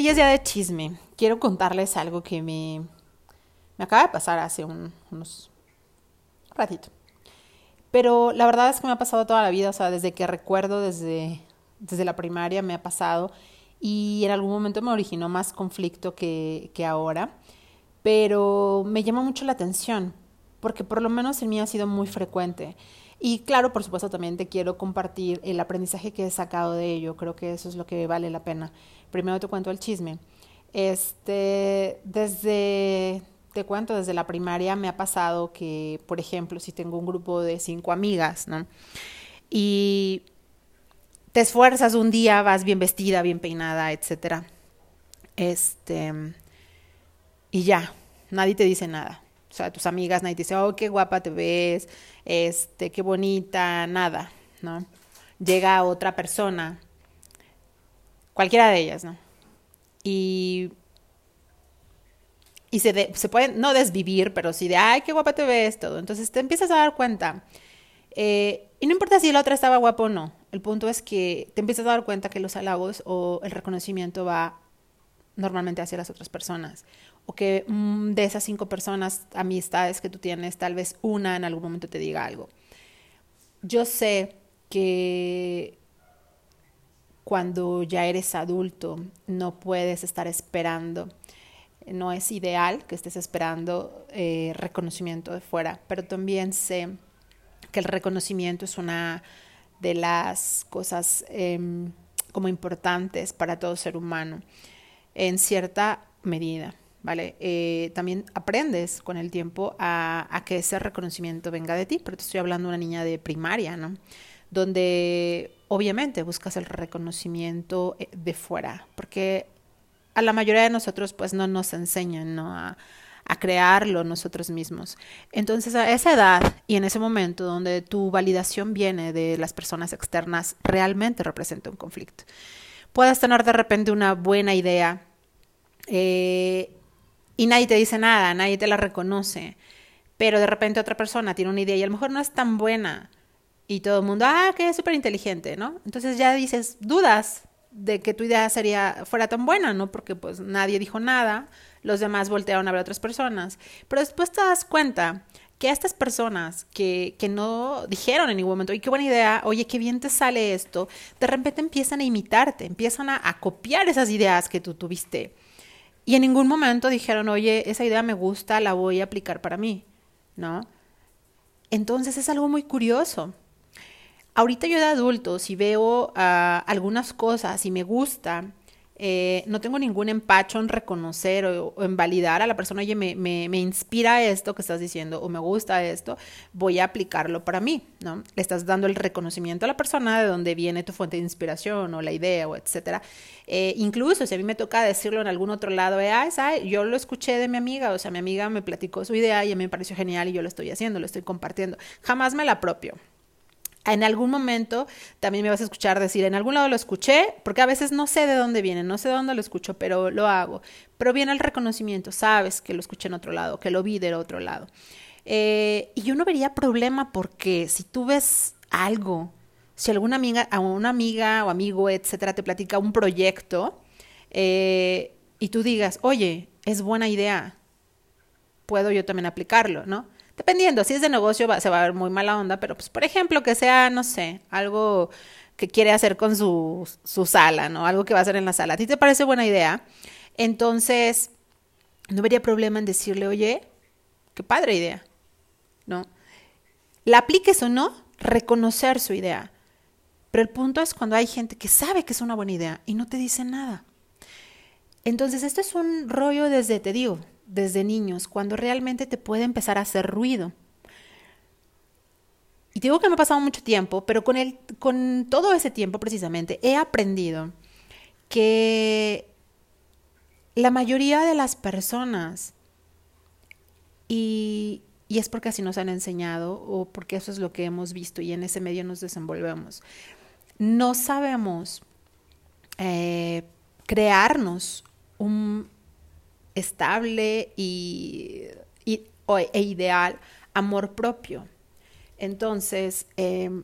Hoy es día de chisme. Quiero contarles algo que me, me acaba de pasar hace un, unos ratito. Pero la verdad es que me ha pasado toda la vida, o sea, desde que recuerdo, desde, desde la primaria me ha pasado y en algún momento me originó más conflicto que, que ahora, pero me llama mucho la atención porque por lo menos en mí ha sido muy frecuente. Y claro, por supuesto, también te quiero compartir el aprendizaje que he sacado de ello. Creo que eso es lo que vale la pena. Primero te cuento el chisme. Este, desde, te cuento, desde la primaria me ha pasado que, por ejemplo, si tengo un grupo de cinco amigas, ¿no? Y te esfuerzas un día, vas bien vestida, bien peinada, etcétera. Este, y ya, nadie te dice nada o sea, tus amigas nadie te dice, oh, qué guapa te ves, este, qué bonita, nada, ¿no? Llega otra persona, cualquiera de ellas, ¿no? Y, y se, se puede no desvivir, pero sí de, ay, qué guapa te ves, todo. Entonces te empiezas a dar cuenta. Eh, y no importa si la otra estaba guapa o no, el punto es que te empiezas a dar cuenta que los halagos o el reconocimiento va normalmente hacia las otras personas. O que mm, de esas cinco personas, amistades que tú tienes, tal vez una en algún momento te diga algo. Yo sé que cuando ya eres adulto no puedes estar esperando. No es ideal que estés esperando eh, reconocimiento de fuera, pero también sé que el reconocimiento es una de las cosas em, como importantes para todo ser humano en cierta medida, ¿vale? Eh, también aprendes con el tiempo a, que ese reconocimiento venga de ti, pero te estoy hablando de una niña de primaria, ¿no? Donde obviamente buscas el reconocimiento eh, de fuera, porque a la mayoría de nosotros pues no nos enseñan, ¿no? A, a crearlo nosotros mismos. Entonces, a esa edad y en ese momento donde tu validación viene de las personas externas, realmente representa un conflicto puedas tener de repente una buena idea eh, y nadie te dice nada, nadie te la reconoce, pero de repente otra persona tiene una idea y a lo mejor no es tan buena y todo el mundo, ah, que es súper inteligente, ¿no? Entonces ya dices, dudas de que tu idea sería, fuera tan buena, ¿no? Porque pues nadie dijo nada, los demás voltearon a ver a otras personas, pero después te das cuenta que a estas personas que, que no dijeron en ningún momento, y qué buena idea, oye, qué bien te sale esto, de repente empiezan a imitarte, empiezan a, a copiar esas ideas que tú tuviste. Y en ningún momento dijeron, oye, esa idea me gusta, la voy a aplicar para mí, ¿no? Entonces es algo muy curioso. Ahorita yo de adulto, si veo uh, algunas cosas y me gusta, eh, no tengo ningún empacho en reconocer o, en validar a la persona, oye, me, me, me, inspira esto que estás diciendo o me gusta esto, voy a aplicarlo para mí, ¿no? Le estás dando el reconocimiento a la persona de dónde viene tu fuente de inspiración o la idea o etcétera. Eh, incluso si a mí me toca decirlo en algún otro lado, eh, ah, yo lo escuché de mi amiga, o sea, mi amiga me platicó su idea y a mí me pareció genial y yo lo estoy haciendo, lo estoy compartiendo. Jamás me la apropio, en algún momento también me vas a escuchar decir, en algún lado lo escuché, porque a veces no sé de dónde viene, no sé de dónde lo escucho, pero lo hago. Pero viene el reconocimiento, sabes que lo escuché en otro lado, que lo vi de otro lado. Eh, y yo no vería problema porque si tú ves algo, si alguna amiga, a una amiga o amigo, etcétera, te platica un proyecto eh, y tú digas, oye, es buena idea, puedo yo también aplicarlo, ¿no? Dependiendo, si es de negocio se va a ver muy mala onda, pero pues por ejemplo que sea, no sé, algo que quiere hacer con su, su sala, ¿no? Algo que va a hacer en la sala. ¿A ti te parece buena idea? Entonces, no vería problema en decirle, oye, qué padre idea, ¿no? La apliques o no, reconocer su idea. Pero el punto es cuando hay gente que sabe que es una buena idea y no te dice nada. Entonces, esto es un rollo desde, te digo, desde niños, cuando realmente te puede empezar a hacer ruido. Y digo que me ha pasado mucho tiempo, pero con, el, con todo ese tiempo precisamente he aprendido que la mayoría de las personas, y, y es porque así nos han enseñado o porque eso es lo que hemos visto y en ese medio nos desenvolvemos, no sabemos eh, crearnos un, estable y, e ideal amor propio. Entonces, em,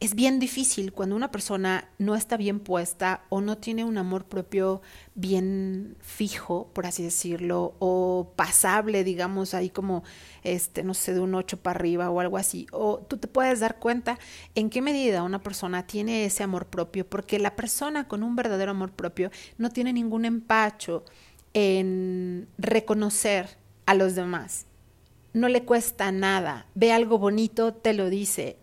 es bien difícil cuando una persona no está bien puesta o no tiene un amor propio bien fijo, por así decirlo, o pasable, digamos, ahí como, este, no sé, de un 8 para arriba o algo así. O tú te puedes dar cuenta en qué medida una persona tiene ese amor propio, porque la persona con un verdadero amor propio no tiene ningún empacho en reconocer a los demás. No le cuesta nada. Ve algo bonito, te lo dice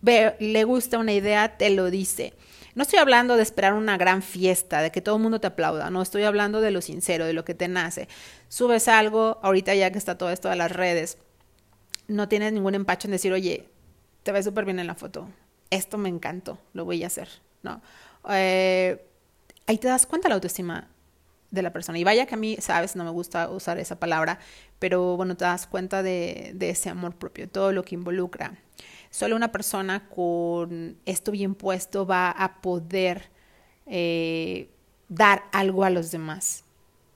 ve, le gusta una idea, te lo dice. No estoy hablando de esperar una gran fiesta, de que todo el mundo te aplauda, no, estoy hablando de lo sincero, de lo que te nace. Subes algo, ahorita ya que está todo esto de las redes, no tienes ningún empacho en decir, oye, te ves súper bien en la foto, esto me encantó, lo voy a hacer, ¿no? Eh, ahí te das cuenta la autoestima de la persona. Y vaya que a mí, sabes, no me gusta usar esa palabra, pero bueno, te das cuenta de, de ese amor propio, todo lo que involucra. Solo una persona con esto bien puesto va a poder eh, dar algo a los demás.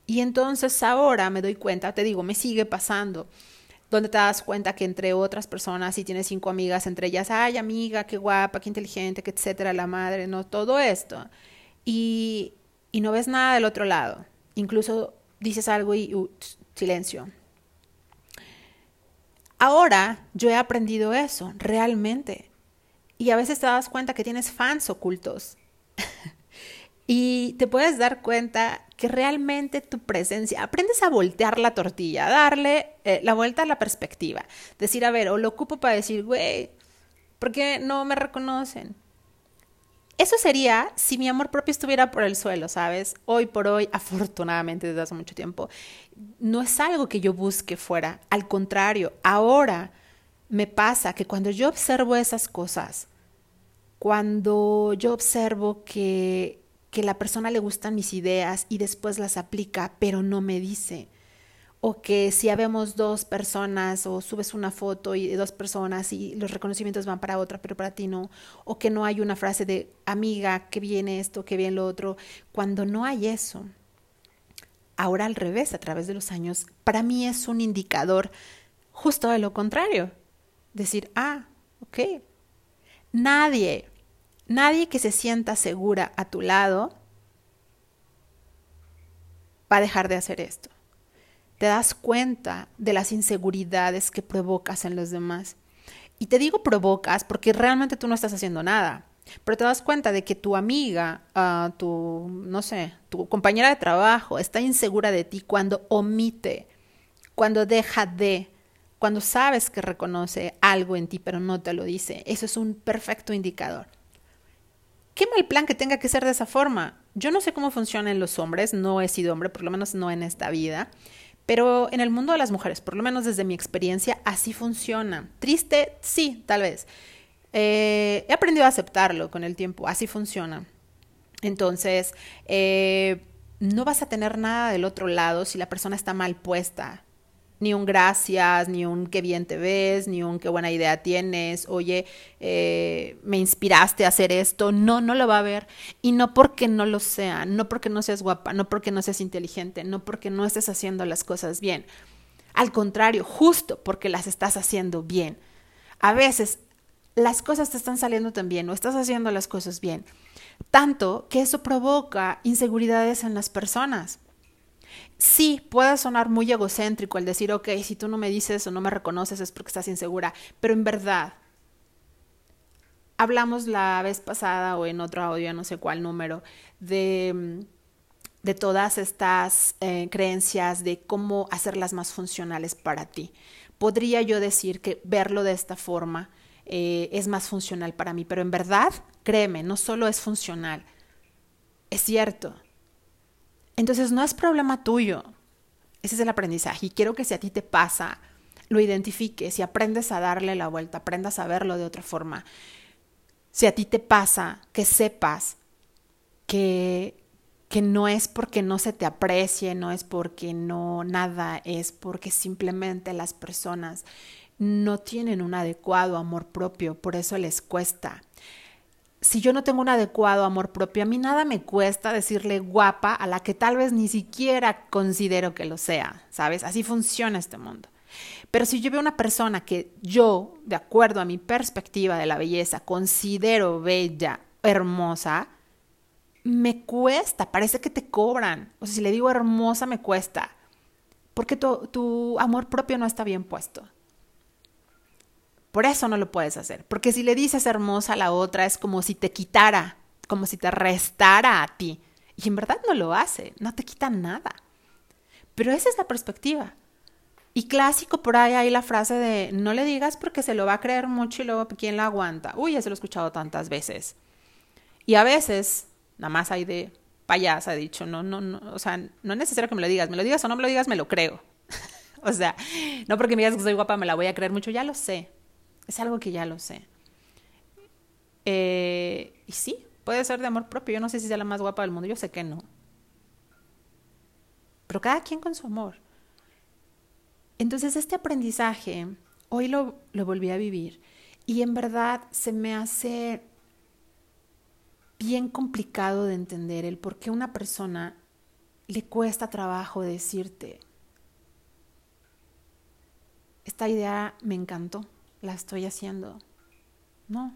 Y entonces ahora me doy cuenta, te digo, me sigue pasando, donde te das cuenta que entre otras personas, si tienes cinco amigas, entre ellas, ay amiga, qué guapa, qué inteligente, qué etcétera, la madre, no, todo esto. Y, y no ves nada del otro lado. Incluso dices algo y silencio. Ahora yo he aprendido eso, realmente. Y a veces te das cuenta que tienes fans ocultos. y te puedes dar cuenta que realmente tu presencia, aprendes a voltear la tortilla, a darle eh, la vuelta a la perspectiva. Decir, a ver, o lo ocupo para decir, güey, ¿por qué no me reconocen? Eso sería si mi amor propio estuviera por el suelo, ¿sabes? Hoy por hoy, afortunadamente desde hace mucho tiempo, no es algo que yo busque fuera. Al contrario, ahora me pasa que cuando yo observo esas cosas, cuando yo observo que, que la persona le gustan mis ideas y después las aplica, pero no me dice, o que si habemos dos personas o subes una foto y dos personas y los reconocimientos van para otra, pero para ti no, o que no hay una frase de amiga, que viene esto, que viene lo otro, cuando no hay eso. Ahora al revés, a través de los años, para mí es un indicador justo de lo contrario. Decir, ah, ok, nadie, nadie que se sienta segura a tu lado va a dejar de hacer esto te das cuenta de las inseguridades que provocas en los demás. Y te digo provocas porque realmente tú no estás haciendo nada, pero te das cuenta de que tu amiga, uh, tu, no sé, tu compañera de trabajo está insegura de ti cuando omite, cuando deja de, cuando sabes que reconoce algo en ti pero no te lo dice. Eso es un perfecto indicador. Qué mal plan que tenga que ser de esa forma. Yo no sé cómo funcionan los hombres, no he sido hombre, por lo menos no en esta vida. Pero en el mundo de las mujeres, por lo menos desde mi experiencia, así funciona. Triste, sí, tal vez. Eh, he aprendido a aceptarlo con el tiempo, así funciona. Entonces, eh, no vas a tener nada del otro lado si la persona está mal puesta ni un gracias, ni un qué bien te ves, ni un qué buena idea tienes, oye, eh, me inspiraste a hacer esto. No, no lo va a ver. Y no porque no lo sea, no porque no seas guapa, no porque no seas inteligente, no porque no estés haciendo las cosas bien. Al contrario, justo porque las estás haciendo bien. A veces las cosas te están saliendo tan bien o estás haciendo las cosas bien, tanto que eso provoca inseguridades en las personas. Sí, puede sonar muy egocéntrico el decir, ok, si tú no me dices o no me reconoces es porque estás insegura, pero en verdad, hablamos la vez pasada o en otro audio, no sé cuál número, de, de todas estas eh, creencias de cómo hacerlas más funcionales para ti. Podría yo decir que verlo de esta forma eh, es más funcional para mí, pero en verdad, créeme, no solo es funcional, es cierto entonces no es problema tuyo. Ese es el aprendizaje. Y quiero que si a ti te pasa, lo identifiques y aprendes a darle la vuelta, aprendas a verlo de otra forma. Si a ti te pasa, que sepas que, que no es porque no se te aprecie, no es porque no nada, es porque simplemente las personas no tienen un adecuado amor propio, por eso les cuesta si yo no tengo un adecuado amor propio, a mí nada me cuesta decirle guapa a la que tal vez ni siquiera considero que lo sea, ¿sabes? Así funciona este mundo. Pero si yo veo una persona que yo, de acuerdo a mi perspectiva de la belleza, considero bella, hermosa, me cuesta, parece que te cobran. O sea, si le digo hermosa, me cuesta. Porque tu, tu amor propio no está bien puesto. Por eso no lo puedes hacer. Porque si le dices hermosa a la otra, es como si te quitara, como si te restara a ti. Y en verdad no lo hace, no te quita nada. Pero esa es la perspectiva. Y clásico por ahí hay la frase de no le digas porque se lo va a creer mucho y luego quién la aguanta. Uy, ya se lo he escuchado tantas veces. Y a veces, nada más hay de payasa, dicho, no, no, no, o sea, no es necesario que me lo digas, me lo digas o no me lo digas, me lo creo. o sea, no porque me digas que soy guapa me la voy a creer mucho, ya lo sé. Es algo que ya lo sé. Eh, y sí, puede ser de amor propio. Yo no sé si sea la más guapa del mundo, yo sé que no. Pero cada quien con su amor. Entonces este aprendizaje, hoy lo, lo volví a vivir y en verdad se me hace bien complicado de entender el por qué una persona le cuesta trabajo decirte, esta idea me encantó, la estoy haciendo. No.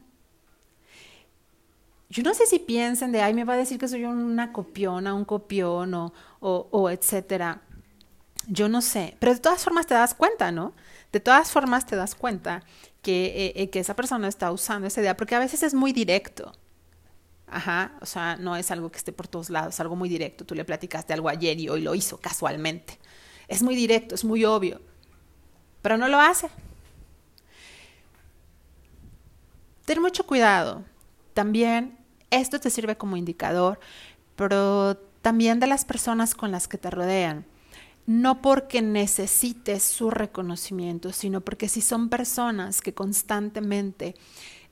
Yo no sé si piensen de, ay, me va a decir que soy una copiona, un copión o, o, o etcétera. Yo no sé, pero de todas formas te das cuenta, ¿no? De todas formas te das cuenta que, eh, que esa persona está usando esa idea, porque a veces es muy directo. Ajá, o sea, no es algo que esté por todos lados, es algo muy directo. Tú le platicaste algo ayer y hoy lo hizo casualmente. Es muy directo, es muy obvio, pero no lo hace. Mucho cuidado. También esto te sirve como indicador, pero también de las personas con las que te rodean no porque necesites su reconocimiento, sino porque si son personas que constantemente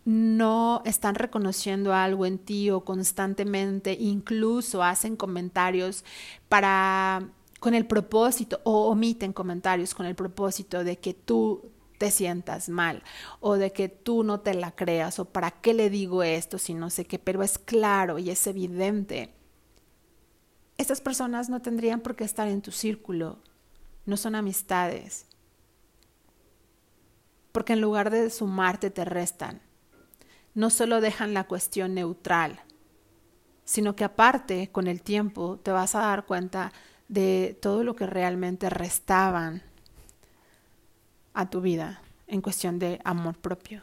no están reconociendo algo en ti o constantemente incluso hacen comentarios para con el propósito o omiten comentarios con el propósito de que tú te sientas mal o de que tú no te la creas o para qué le digo esto si no sé qué, pero es claro y es evidente estas personas no tendrían por qué estar en tu círculo, no son amistades, porque en lugar de sumarte te restan. No solo dejan la cuestión neutral, sino que aparte con el tiempo te vas a dar cuenta de todo lo que realmente restaban a tu vida en cuestión de amor propio.